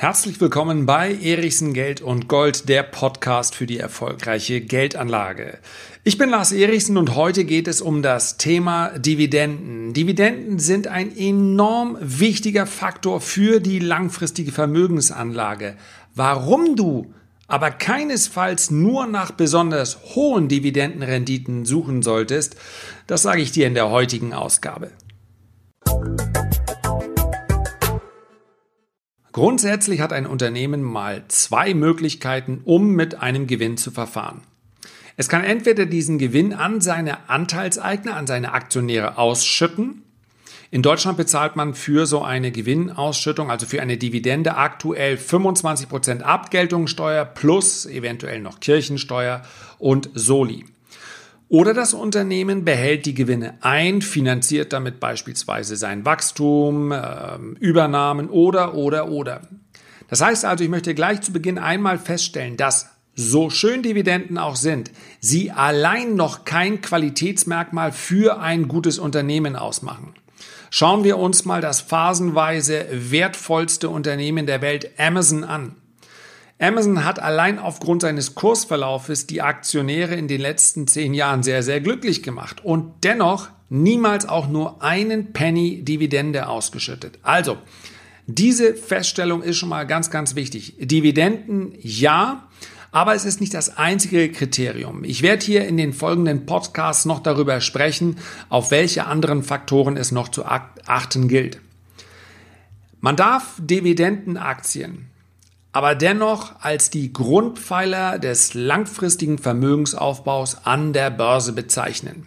Herzlich willkommen bei Erichsen Geld und Gold, der Podcast für die erfolgreiche Geldanlage. Ich bin Lars Erichsen und heute geht es um das Thema Dividenden. Dividenden sind ein enorm wichtiger Faktor für die langfristige Vermögensanlage. Warum du aber keinesfalls nur nach besonders hohen Dividendenrenditen suchen solltest, das sage ich dir in der heutigen Ausgabe. Grundsätzlich hat ein Unternehmen mal zwei Möglichkeiten, um mit einem Gewinn zu verfahren. Es kann entweder diesen Gewinn an seine Anteilseigner, an seine Aktionäre ausschütten. In Deutschland bezahlt man für so eine Gewinnausschüttung, also für eine Dividende, aktuell 25 Prozent Abgeltungssteuer plus eventuell noch Kirchensteuer und Soli. Oder das Unternehmen behält die Gewinne ein, finanziert damit beispielsweise sein Wachstum, äh, Übernahmen oder, oder, oder. Das heißt also, ich möchte gleich zu Beginn einmal feststellen, dass so schön Dividenden auch sind, sie allein noch kein Qualitätsmerkmal für ein gutes Unternehmen ausmachen. Schauen wir uns mal das phasenweise wertvollste Unternehmen der Welt Amazon an. Amazon hat allein aufgrund seines Kursverlaufes die Aktionäre in den letzten zehn Jahren sehr, sehr glücklich gemacht und dennoch niemals auch nur einen Penny Dividende ausgeschüttet. Also, diese Feststellung ist schon mal ganz, ganz wichtig. Dividenden ja, aber es ist nicht das einzige Kriterium. Ich werde hier in den folgenden Podcasts noch darüber sprechen, auf welche anderen Faktoren es noch zu achten gilt. Man darf Dividendenaktien aber dennoch als die Grundpfeiler des langfristigen Vermögensaufbaus an der Börse bezeichnen.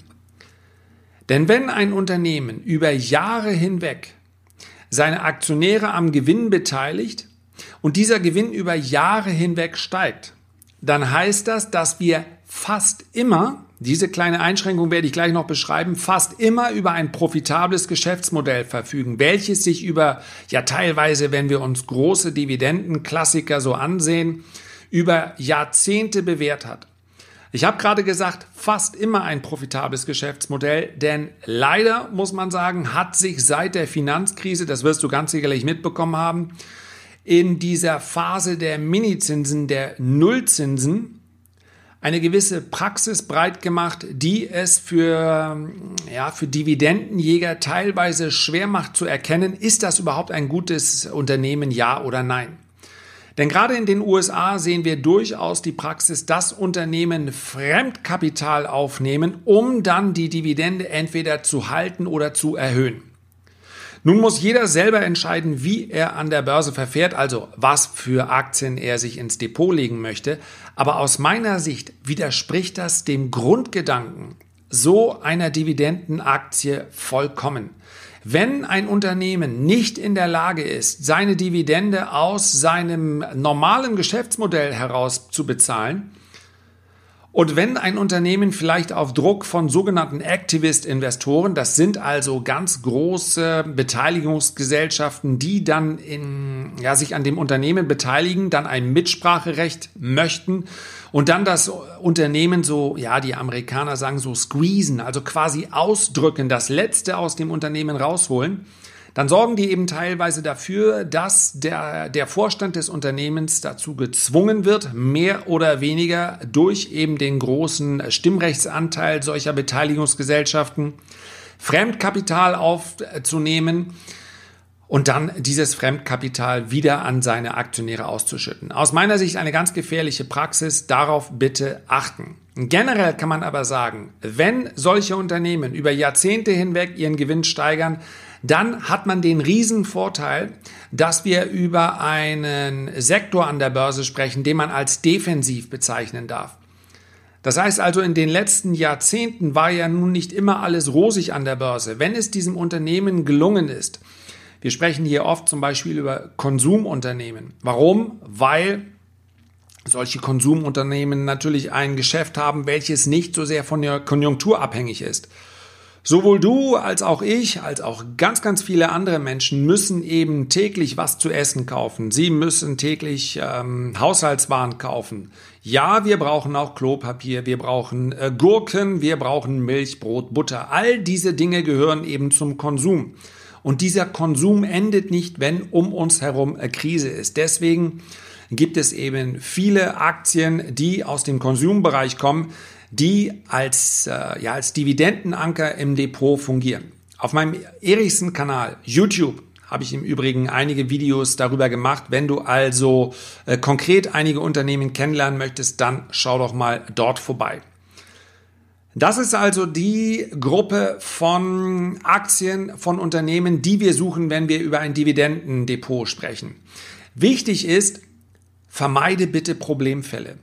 Denn wenn ein Unternehmen über Jahre hinweg seine Aktionäre am Gewinn beteiligt und dieser Gewinn über Jahre hinweg steigt, dann heißt das, dass wir fast immer diese kleine Einschränkung werde ich gleich noch beschreiben, fast immer über ein profitables Geschäftsmodell verfügen, welches sich über, ja teilweise, wenn wir uns große Dividendenklassiker so ansehen, über Jahrzehnte bewährt hat. Ich habe gerade gesagt, fast immer ein profitables Geschäftsmodell, denn leider muss man sagen, hat sich seit der Finanzkrise, das wirst du ganz sicherlich mitbekommen haben, in dieser Phase der Minizinsen, der Nullzinsen, eine gewisse Praxis breit gemacht, die es für, ja, für Dividendenjäger teilweise schwer macht zu erkennen, ist das überhaupt ein gutes Unternehmen, ja oder nein. Denn gerade in den USA sehen wir durchaus die Praxis, dass Unternehmen Fremdkapital aufnehmen, um dann die Dividende entweder zu halten oder zu erhöhen. Nun muss jeder selber entscheiden, wie er an der Börse verfährt, also was für Aktien er sich ins Depot legen möchte. Aber aus meiner Sicht widerspricht das dem Grundgedanken so einer Dividendenaktie vollkommen. Wenn ein Unternehmen nicht in der Lage ist, seine Dividende aus seinem normalen Geschäftsmodell heraus zu bezahlen, und wenn ein Unternehmen vielleicht auf Druck von sogenannten Activist-Investoren, das sind also ganz große Beteiligungsgesellschaften, die dann in, ja, sich an dem Unternehmen beteiligen, dann ein Mitspracherecht möchten und dann das Unternehmen so, ja, die Amerikaner sagen so squeezen, also quasi ausdrücken, das Letzte aus dem Unternehmen rausholen, dann sorgen die eben teilweise dafür, dass der, der Vorstand des Unternehmens dazu gezwungen wird, mehr oder weniger durch eben den großen Stimmrechtsanteil solcher Beteiligungsgesellschaften Fremdkapital aufzunehmen und dann dieses Fremdkapital wieder an seine Aktionäre auszuschütten. Aus meiner Sicht eine ganz gefährliche Praxis, darauf bitte achten. Generell kann man aber sagen, wenn solche Unternehmen über Jahrzehnte hinweg ihren Gewinn steigern, dann hat man den Riesenvorteil, dass wir über einen Sektor an der Börse sprechen, den man als defensiv bezeichnen darf. Das heißt also, in den letzten Jahrzehnten war ja nun nicht immer alles rosig an der Börse. Wenn es diesem Unternehmen gelungen ist, wir sprechen hier oft zum Beispiel über Konsumunternehmen. Warum? Weil solche Konsumunternehmen natürlich ein Geschäft haben, welches nicht so sehr von der Konjunktur abhängig ist. Sowohl du als auch ich, als auch ganz, ganz viele andere Menschen müssen eben täglich was zu essen kaufen. Sie müssen täglich ähm, Haushaltswaren kaufen. Ja, wir brauchen auch Klopapier, wir brauchen äh, Gurken, wir brauchen Milch, Brot, Butter. All diese Dinge gehören eben zum Konsum. Und dieser Konsum endet nicht, wenn um uns herum eine Krise ist. Deswegen gibt es eben viele Aktien, die aus dem Konsumbereich kommen, die als, äh, ja, als Dividendenanker im Depot fungieren. Auf meinem Erichsen-Kanal YouTube habe ich im Übrigen einige Videos darüber gemacht. Wenn du also äh, konkret einige Unternehmen kennenlernen möchtest, dann schau doch mal dort vorbei. Das ist also die Gruppe von Aktien von Unternehmen, die wir suchen, wenn wir über ein Dividendendepot sprechen. Wichtig ist, vermeide bitte Problemfälle.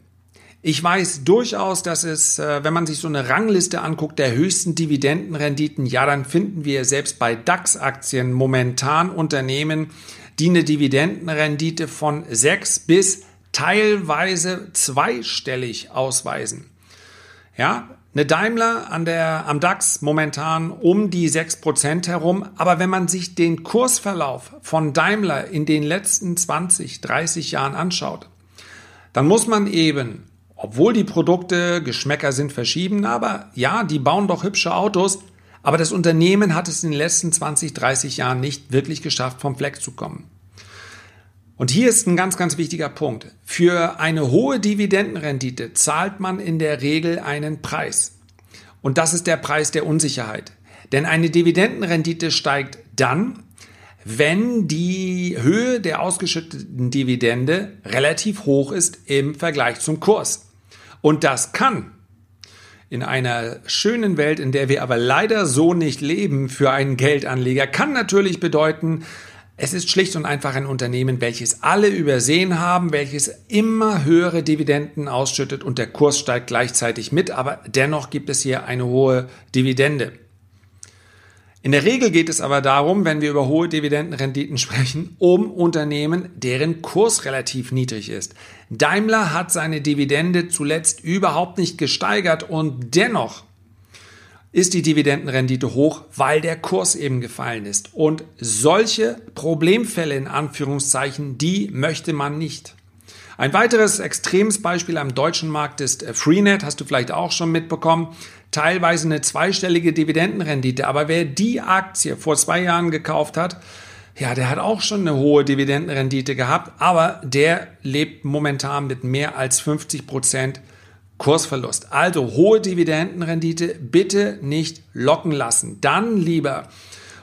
Ich weiß durchaus, dass es, äh, wenn man sich so eine Rangliste anguckt, der höchsten Dividendenrenditen, ja, dann finden wir selbst bei DAX-Aktien momentan Unternehmen, die eine Dividendenrendite von sechs bis teilweise zweistellig ausweisen. Ja, eine Daimler an der, am DAX momentan um die 6% herum. Aber wenn man sich den Kursverlauf von Daimler in den letzten 20, 30 Jahren anschaut, dann muss man eben, obwohl die Produkte, Geschmäcker sind verschieden, aber ja, die bauen doch hübsche Autos, aber das Unternehmen hat es in den letzten 20, 30 Jahren nicht wirklich geschafft, vom Fleck zu kommen. Und hier ist ein ganz, ganz wichtiger Punkt. Für eine hohe Dividendenrendite zahlt man in der Regel einen Preis. Und das ist der Preis der Unsicherheit. Denn eine Dividendenrendite steigt dann, wenn die Höhe der ausgeschütteten Dividende relativ hoch ist im Vergleich zum Kurs. Und das kann in einer schönen Welt, in der wir aber leider so nicht leben für einen Geldanleger, kann natürlich bedeuten, es ist schlicht und einfach ein Unternehmen, welches alle übersehen haben, welches immer höhere Dividenden ausschüttet und der Kurs steigt gleichzeitig mit, aber dennoch gibt es hier eine hohe Dividende. In der Regel geht es aber darum, wenn wir über hohe Dividendenrenditen sprechen, um Unternehmen, deren Kurs relativ niedrig ist. Daimler hat seine Dividende zuletzt überhaupt nicht gesteigert und dennoch ist die Dividendenrendite hoch, weil der Kurs eben gefallen ist. Und solche Problemfälle in Anführungszeichen, die möchte man nicht. Ein weiteres extremes Beispiel am deutschen Markt ist äh, Freenet, hast du vielleicht auch schon mitbekommen. Teilweise eine zweistellige Dividendenrendite. Aber wer die Aktie vor zwei Jahren gekauft hat, ja, der hat auch schon eine hohe Dividendenrendite gehabt, aber der lebt momentan mit mehr als 50 Prozent Kursverlust. Also hohe Dividendenrendite bitte nicht locken lassen. Dann lieber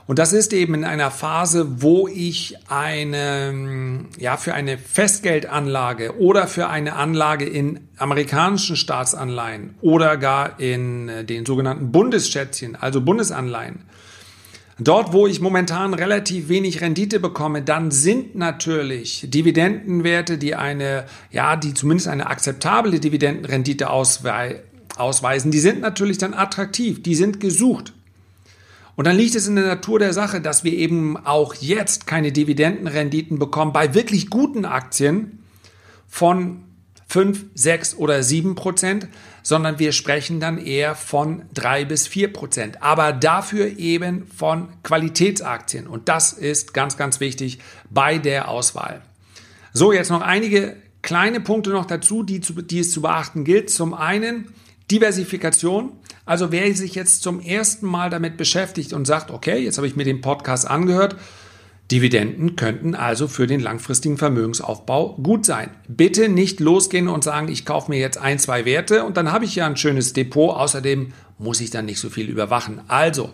und das ist eben in einer Phase, wo ich eine, ja, für eine Festgeldanlage oder für eine Anlage in amerikanischen Staatsanleihen oder gar in äh, den sogenannten Bundesschätzchen, also Bundesanleihen, Dort, wo ich momentan relativ wenig Rendite bekomme, dann sind natürlich Dividendenwerte, die eine, ja, die zumindest eine akzeptable Dividendenrendite ausweisen, die sind natürlich dann attraktiv, die sind gesucht. Und dann liegt es in der Natur der Sache, dass wir eben auch jetzt keine Dividendenrenditen bekommen bei wirklich guten Aktien von 5, 6 oder 7 Prozent, sondern wir sprechen dann eher von 3 bis 4 Prozent. Aber dafür eben von Qualitätsaktien. Und das ist ganz, ganz wichtig bei der Auswahl. So, jetzt noch einige kleine Punkte noch dazu, die, zu, die es zu beachten gilt. Zum einen Diversifikation. Also wer sich jetzt zum ersten Mal damit beschäftigt und sagt, okay, jetzt habe ich mir den Podcast angehört, Dividenden könnten also für den langfristigen Vermögensaufbau gut sein. Bitte nicht losgehen und sagen, ich kaufe mir jetzt ein, zwei Werte und dann habe ich ja ein schönes Depot. Außerdem muss ich dann nicht so viel überwachen. Also,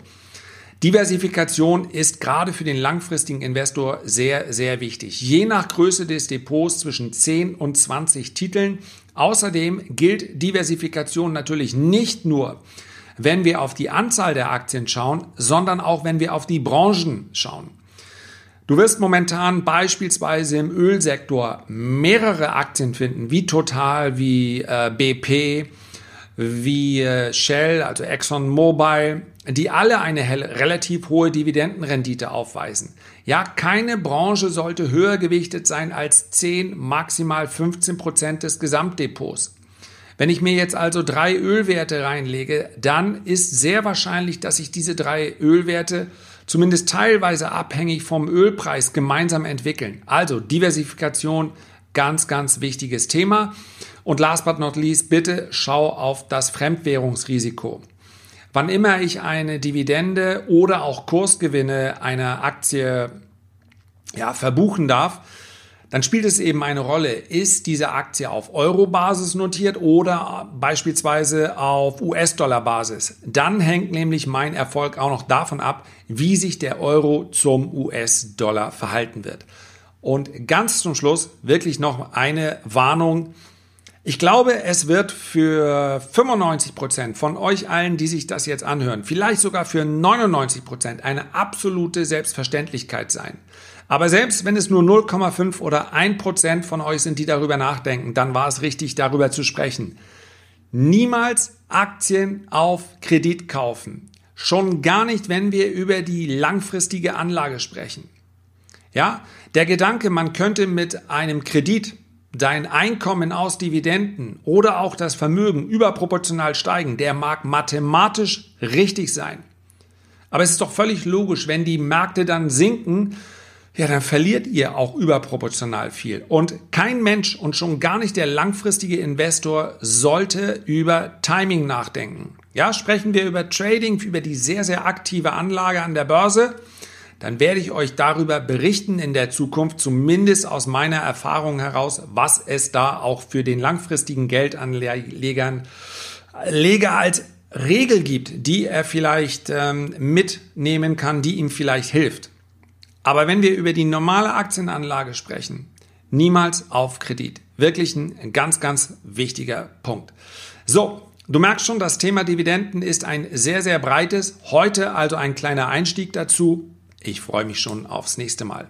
Diversifikation ist gerade für den langfristigen Investor sehr, sehr wichtig. Je nach Größe des Depots zwischen 10 und 20 Titeln. Außerdem gilt Diversifikation natürlich nicht nur, wenn wir auf die Anzahl der Aktien schauen, sondern auch wenn wir auf die Branchen schauen. Du wirst momentan beispielsweise im Ölsektor mehrere Aktien finden, wie Total, wie äh, BP, wie äh, Shell, also ExxonMobil, die alle eine relativ hohe Dividendenrendite aufweisen. Ja, keine Branche sollte höher gewichtet sein als 10, maximal 15 Prozent des Gesamtdepots. Wenn ich mir jetzt also drei Ölwerte reinlege, dann ist sehr wahrscheinlich, dass sich diese drei Ölwerte zumindest teilweise abhängig vom Ölpreis gemeinsam entwickeln. Also Diversifikation, ganz, ganz wichtiges Thema. Und last but not least, bitte schau auf das Fremdwährungsrisiko. Wann immer ich eine Dividende oder auch Kursgewinne einer Aktie ja, verbuchen darf, dann spielt es eben eine Rolle, ist diese Aktie auf Euro-Basis notiert oder beispielsweise auf US-Dollar-Basis. Dann hängt nämlich mein Erfolg auch noch davon ab, wie sich der Euro zum US-Dollar verhalten wird. Und ganz zum Schluss wirklich noch eine Warnung. Ich glaube, es wird für 95 Prozent von euch allen, die sich das jetzt anhören, vielleicht sogar für 99 Prozent eine absolute Selbstverständlichkeit sein. Aber selbst wenn es nur 0,5 oder 1 Prozent von euch sind, die darüber nachdenken, dann war es richtig, darüber zu sprechen. Niemals Aktien auf Kredit kaufen. Schon gar nicht, wenn wir über die langfristige Anlage sprechen. Ja, der Gedanke, man könnte mit einem Kredit dein Einkommen aus Dividenden oder auch das Vermögen überproportional steigen, der mag mathematisch richtig sein. Aber es ist doch völlig logisch, wenn die Märkte dann sinken, ja, dann verliert ihr auch überproportional viel. Und kein Mensch und schon gar nicht der langfristige Investor sollte über Timing nachdenken. Ja, sprechen wir über Trading, über die sehr, sehr aktive Anlage an der Börse, dann werde ich euch darüber berichten in der Zukunft, zumindest aus meiner Erfahrung heraus, was es da auch für den langfristigen Geldanlegern Leger als Regel gibt, die er vielleicht ähm, mitnehmen kann, die ihm vielleicht hilft. Aber wenn wir über die normale Aktienanlage sprechen, niemals auf Kredit. Wirklich ein ganz, ganz wichtiger Punkt. So, du merkst schon, das Thema Dividenden ist ein sehr, sehr breites. Heute also ein kleiner Einstieg dazu. Ich freue mich schon aufs nächste Mal.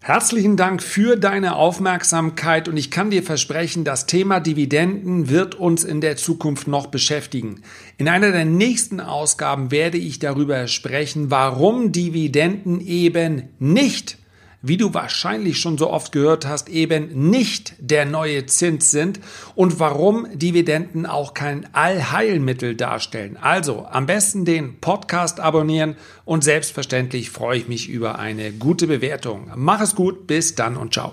Herzlichen Dank für deine Aufmerksamkeit und ich kann dir versprechen, das Thema Dividenden wird uns in der Zukunft noch beschäftigen. In einer der nächsten Ausgaben werde ich darüber sprechen, warum Dividenden eben nicht wie du wahrscheinlich schon so oft gehört hast, eben nicht der neue Zins sind und warum Dividenden auch kein Allheilmittel darstellen. Also am besten den Podcast abonnieren und selbstverständlich freue ich mich über eine gute Bewertung. Mach es gut, bis dann und ciao.